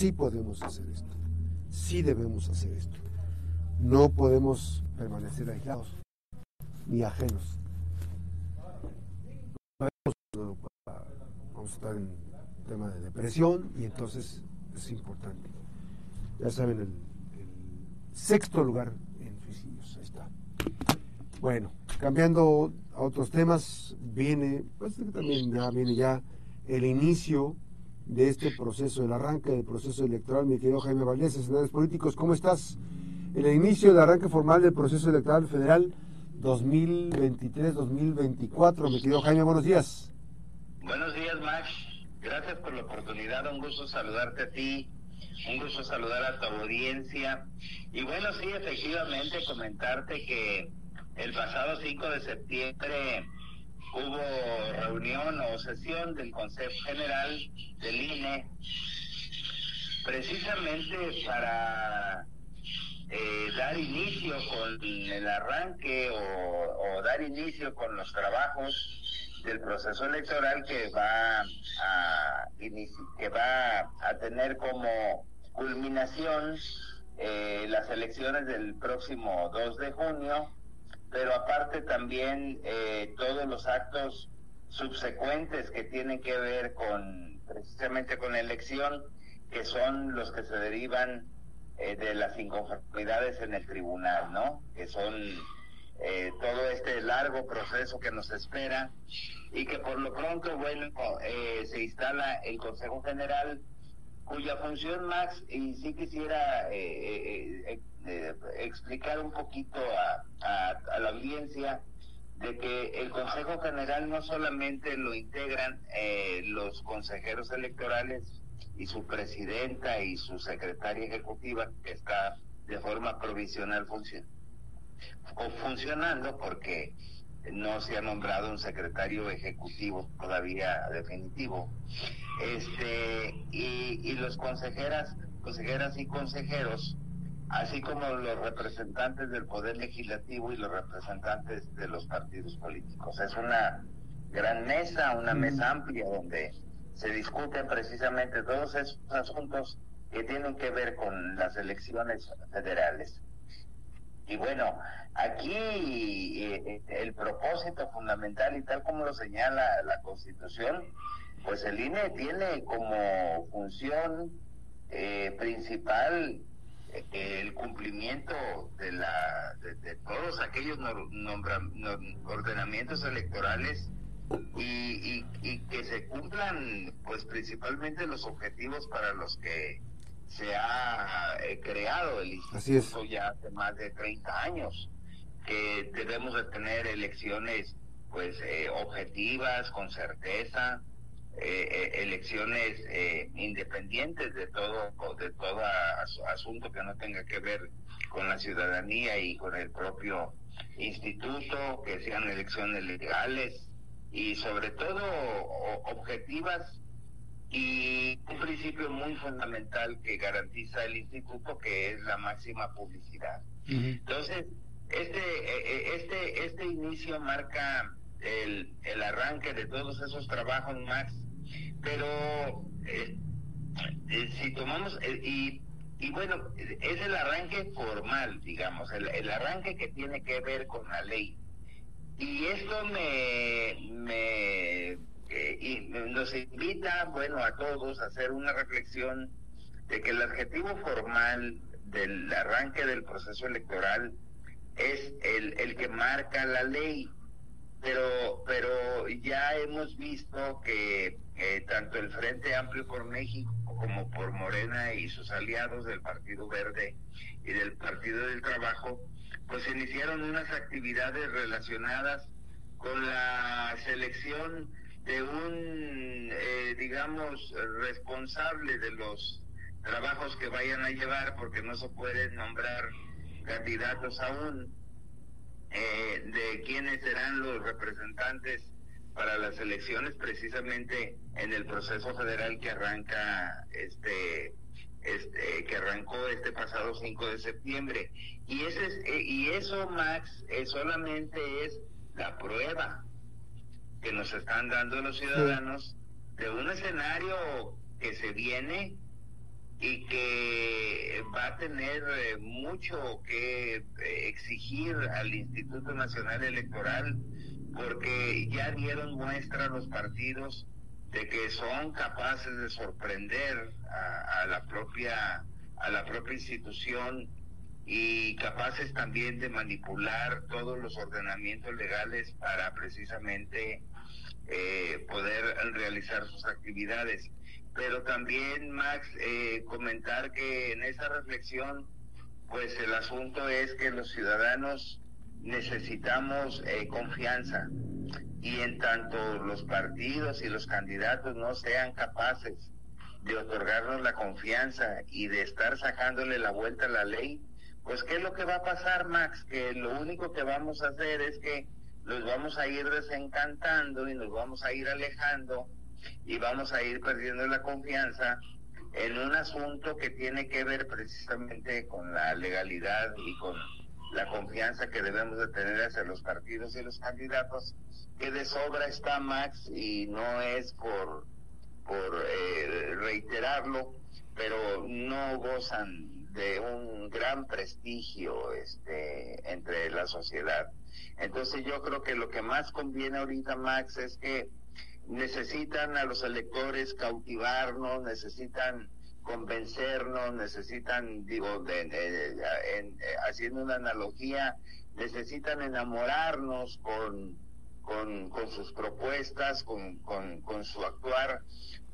sí podemos hacer esto, sí debemos hacer esto. No podemos permanecer aislados ni ajenos. Vamos a estar en tema de depresión y entonces es importante. Ya saben, el, sexto lugar en suicidios, ahí está. Bueno, cambiando a otros temas, viene, pues también ya viene ya el inicio de este proceso, el arranque del proceso electoral. Mi querido Jaime Valdés, senadores políticos, ¿cómo estás? El inicio del arranque formal del proceso electoral federal 2023-2024. Mi querido Jaime, buenos días. Buenos días, Max. Gracias por la oportunidad. Un gusto saludarte a ti. Un gusto saludar a tu audiencia. Y bueno, sí, efectivamente, comentarte que el pasado 5 de septiembre hubo reunión o sesión del Consejo General del INE precisamente para eh, dar inicio con el arranque o, dar inicio con los trabajos del proceso electoral que va a que va a tener como culminación eh, las elecciones del próximo 2 de junio pero aparte también eh, todos los actos subsecuentes que tienen que ver con precisamente con la elección, que son los que se derivan eh, de las inconformidades en el tribunal, ¿no? Que son eh, todo este largo proceso que nos espera y que por lo pronto, bueno, se instala el Consejo General cuya función, Max, y sí quisiera eh, explicar un poquito a, la audiencia de que el Consejo General no solamente lo integran eh, los consejeros electorales y su presidenta y su secretaria ejecutiva, que está de forma provisional o funcionando porque no se ha nombrado un secretario ejecutivo todavía definitivo. Este, y, y los consejeras, consejeras y consejeros así como los representantes del Poder Legislativo y los representantes de los partidos políticos. Es una gran mesa, una mesa amplia donde se discuten precisamente todos esos asuntos que tienen que ver con las elecciones federales. Y bueno, aquí eh, el propósito fundamental y tal como lo señala la Constitución, pues el INE tiene como función eh, principal el cumplimiento de, la, de, todos aquellos ordenamientos electorales y, y, que se cumplan pues principalmente los objetivos para los que se ha eh, creado el instituto ya hace más de 30 años que debemos de tener elecciones pues eh, objetivas con certeza eh, eh, elecciones eh, independientes de todo de todo asunto que no tenga que ver con la ciudadanía y con el propio instituto que sean elecciones legales y sobre todo objetivas y un principio muy fundamental que garantiza el instituto que es la máxima publicidad. Entonces este este este inicio marca el, el arranque de todos esos trabajos, Max, pero eh, eh, si tomamos, eh, y, y bueno, es el arranque formal, digamos, el, arranque que tiene que ver con la ley. Y esto me, me nos invita, bueno, a todos a hacer una reflexión de que el adjetivo formal del arranque del proceso electoral es el, el que marca la ley pero pero ya hemos visto que eh, tanto el Frente Amplio por México como por Morena y sus aliados del Partido Verde y del Partido del Trabajo, pues iniciaron unas actividades relacionadas con la selección de un, eh, digamos, responsable de los trabajos que vayan a llevar, porque no se pueden nombrar candidatos aún eh, de quiénes serán los representantes para las elecciones precisamente en el proceso federal que arranca este este que arrancó este pasado 5 de septiembre. Y ese es, eh, y eso Max solamente es la prueba que nos están dando los ciudadanos de un escenario que se viene y que va a tener eh, mucho que eh, exigir al Instituto Nacional Electoral porque ya dieron muestra los partidos de que son capaces de sorprender a, la propia a la propia institución y capaces también de manipular todos los ordenamientos legales para precisamente eh, poder realizar sus actividades. Pero también, Max, eh, comentar que en esa reflexión, pues el asunto es que los ciudadanos necesitamos eh, confianza y en tanto los partidos y los candidatos no sean capaces de otorgarnos la confianza y de estar sacándole la vuelta a la ley, pues ¿qué es lo que va a pasar, Max? Que lo único que vamos a hacer es que los vamos a ir desencantando y nos vamos a ir alejando y vamos a ir perdiendo la confianza en un asunto que tiene que ver precisamente con la legalidad y con la confianza que debemos de tener hacia los partidos y los candidatos, que de sobra está Max y no es por, por eh, reiterarlo, pero no gozan de un gran prestigio este, entre la sociedad. Entonces yo creo que lo que más conviene ahorita, Max, es que necesitan a los electores cautivarnos, necesitan convencernos, necesitan, digo, haciendo una analogía, necesitan enamorarnos con, con, sus propuestas, con, con, su actuar,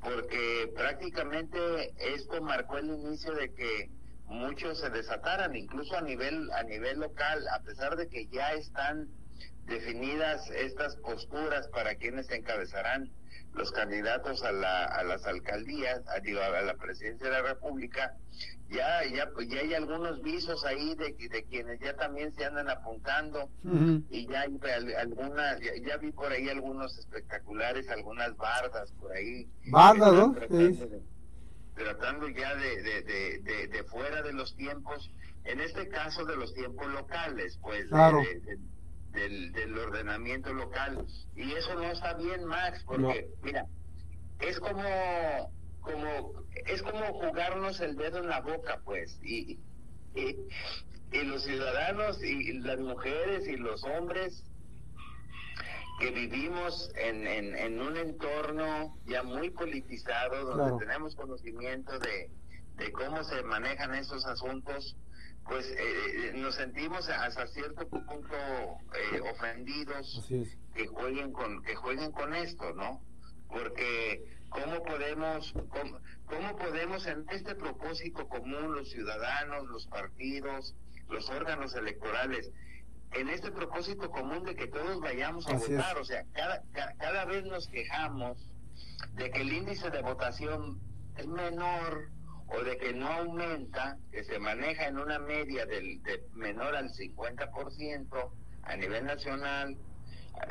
porque prácticamente esto marcó el inicio de que muchos se desataran, incluso a nivel, a nivel local, a pesar de que ya están definidas estas posturas para quienes encabezarán los candidatos a, la, a las alcaldías, a, a la presidencia de la República, ya, ya, ya hay algunos visos ahí de, de quienes ya también se andan apuntando y ya hay algunas, ya, vi por ahí algunos espectaculares, algunas bardas por ahí. Bardas, ¿no? Tratando, ya de, de, de, de, fuera de los tiempos, en este caso de los tiempos locales, pues claro del, ordenamiento local. Y eso no está bien, Max, porque, mira, es como, como, es como jugarnos el dedo en la boca, pues, y, y, los ciudadanos y las mujeres y los hombres que vivimos en, en, un entorno ya muy politizado, donde tenemos conocimiento de, de cómo se manejan esos asuntos, pues eh, eh, nos sentimos hasta cierto punto eh, ofendidos que jueguen con que jueguen con esto no porque cómo podemos cómo, podemos en este propósito común los ciudadanos los partidos los órganos electorales en este propósito común de que todos vayamos a votar o sea cada, cada vez nos quejamos de que el índice de votación es menor o de que no aumenta, que se maneja en una media del, de menor al 50% a nivel nacional.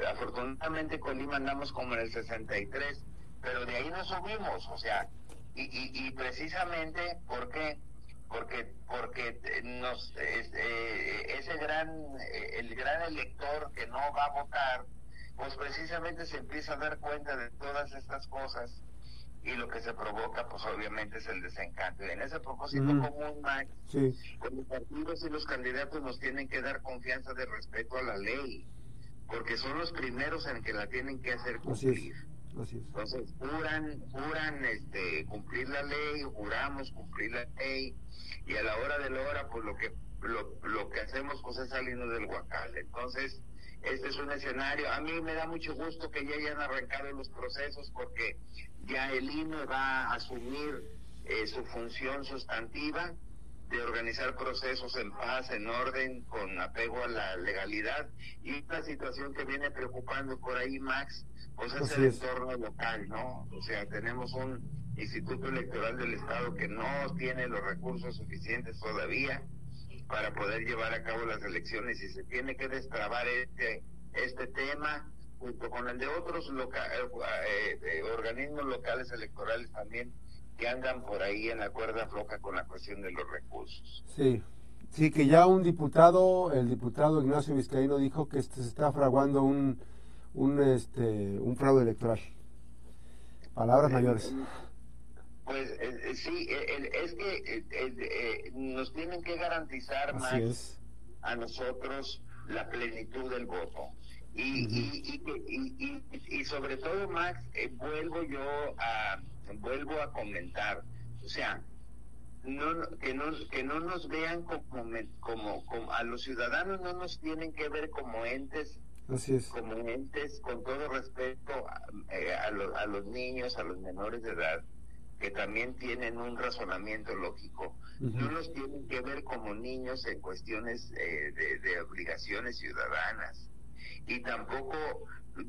Afortunadamente Colima andamos como en el 63, pero de ahí no subimos, o sea, y, y, y precisamente porque porque porque nos eh, ese gran eh, el gran elector que no va a votar pues precisamente se empieza a dar cuenta de todas estas cosas y lo que se provoca, pues obviamente es el desencanto. Y en ese propósito común, Max, los partidos y los candidatos nos tienen que dar confianza de respeto a la ley, porque son los primeros en que la tienen que hacer cumplir. Entonces, juran, juran este, cumplir la ley, juramos cumplir la ley, y a la hora de la hora, pues lo que, lo, lo que hacemos pues es salirnos del huacal. Entonces, este es un escenario. A mí me da mucho gusto que ya hayan arrancado los procesos porque ya el INE va a asumir eh, su función sustantiva de organizar procesos en paz, en orden, con apego a la legalidad. Y una situación que viene preocupando por ahí, Max, pues es el entorno local, ¿no? O sea, tenemos un Instituto Electoral del Estado que no tiene los recursos suficientes todavía para poder llevar a cabo las elecciones y se tiene que destrabar este, este tema junto con el de otros eh, eh, organismos locales electorales también que andan por ahí en la cuerda floja con la cuestión de los recursos. Sí, sí, que ya un diputado, el diputado Ignacio Vizcaíno dijo que este, se está fraguando un, un, este, un fraude electoral. Palabras mayores. Pues sí, es que nos tienen que garantizar más a nosotros la plenitud del voto. Y, y, y, y, sobre todo, Max, eh, vuelvo yo a, vuelvo a comentar, o sea, no, que, no, que no nos vean como, como, como, a los ciudadanos no nos tienen que ver como entes Así es. como entes con todo respeto a, eh, a, a, los niños, a los menores de edad, que también tienen un razonamiento lógico. No nos tienen que ver como niños en cuestiones eh, de, de obligaciones ciudadanas y tampoco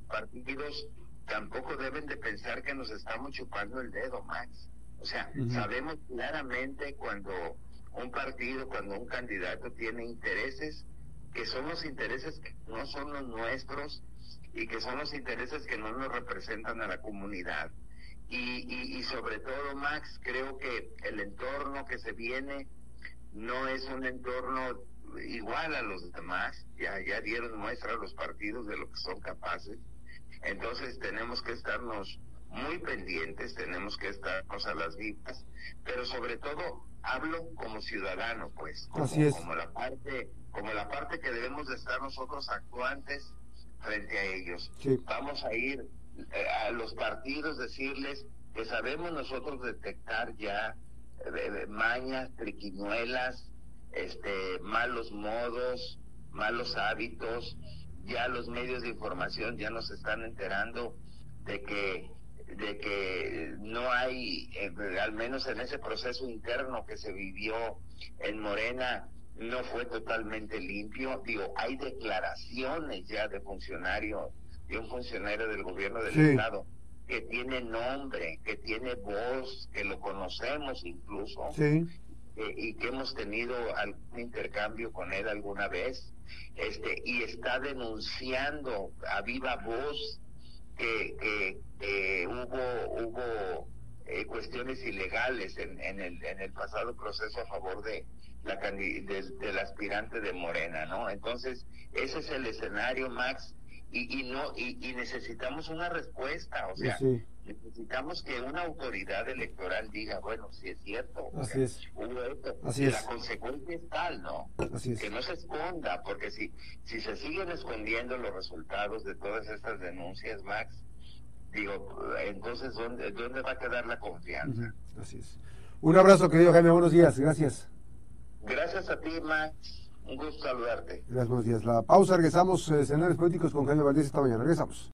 partidos tampoco deben de pensar que nos estamos chupando el dedo, Max. O sea, sabemos claramente cuando un partido, cuando un candidato tiene intereses, que son los intereses que no son los nuestros y que son los intereses que no nos representan a la comunidad. Y, y, y sobre todo, Max, creo que el entorno que se viene no es un entorno igual a los demás, ya, ya dieron muestra a los partidos de lo que son capaces. Entonces tenemos que estarnos muy pendientes, tenemos que estarnos a las vistas, pero sobre todo hablo como ciudadano, pues, como, como la parte, como la parte que debemos de estar nosotros actuantes frente a ellos. Vamos a ir eh, a los partidos decirles que sabemos nosotros detectar ya eh, mañas, triquiñuelas, este, malos modos, malos hábitos. Ya los medios de información ya nos están enterando de que de que no hay, eh, al menos en ese proceso interno que se vivió en Morena, no fue totalmente limpio. Digo, hay declaraciones ya de funcionario, de un funcionario del gobierno del Estado, que tiene nombre, que tiene voz, que lo conocemos incluso, sí y que hemos tenido algún intercambio con él alguna vez, este, y está denunciando a viva voz que, que, hubo, hubo eh, cuestiones ilegales en, en, el, en el pasado proceso a favor de la del aspirante de Morena, ¿no? Entonces, ese es el escenario, Max, y, y no y, necesitamos una respuesta, o sea, necesitamos que una autoridad electoral diga, bueno, si es cierto, Así es. Así la consecuencia es tal, ¿no? Que no se esconda, porque si, si se siguen escondiendo los resultados de todas estas denuncias, Max, digo, entonces, ¿dónde, dónde va a quedar la confianza? Así es. Un abrazo, querido Jaime, buenos días, gracias. Gracias a ti, Max. Un gusto saludarte. Gracias, buenos días. La pausa, regresamos, eh, escenarios políticos con Jaime Valdés esta mañana. Regresamos.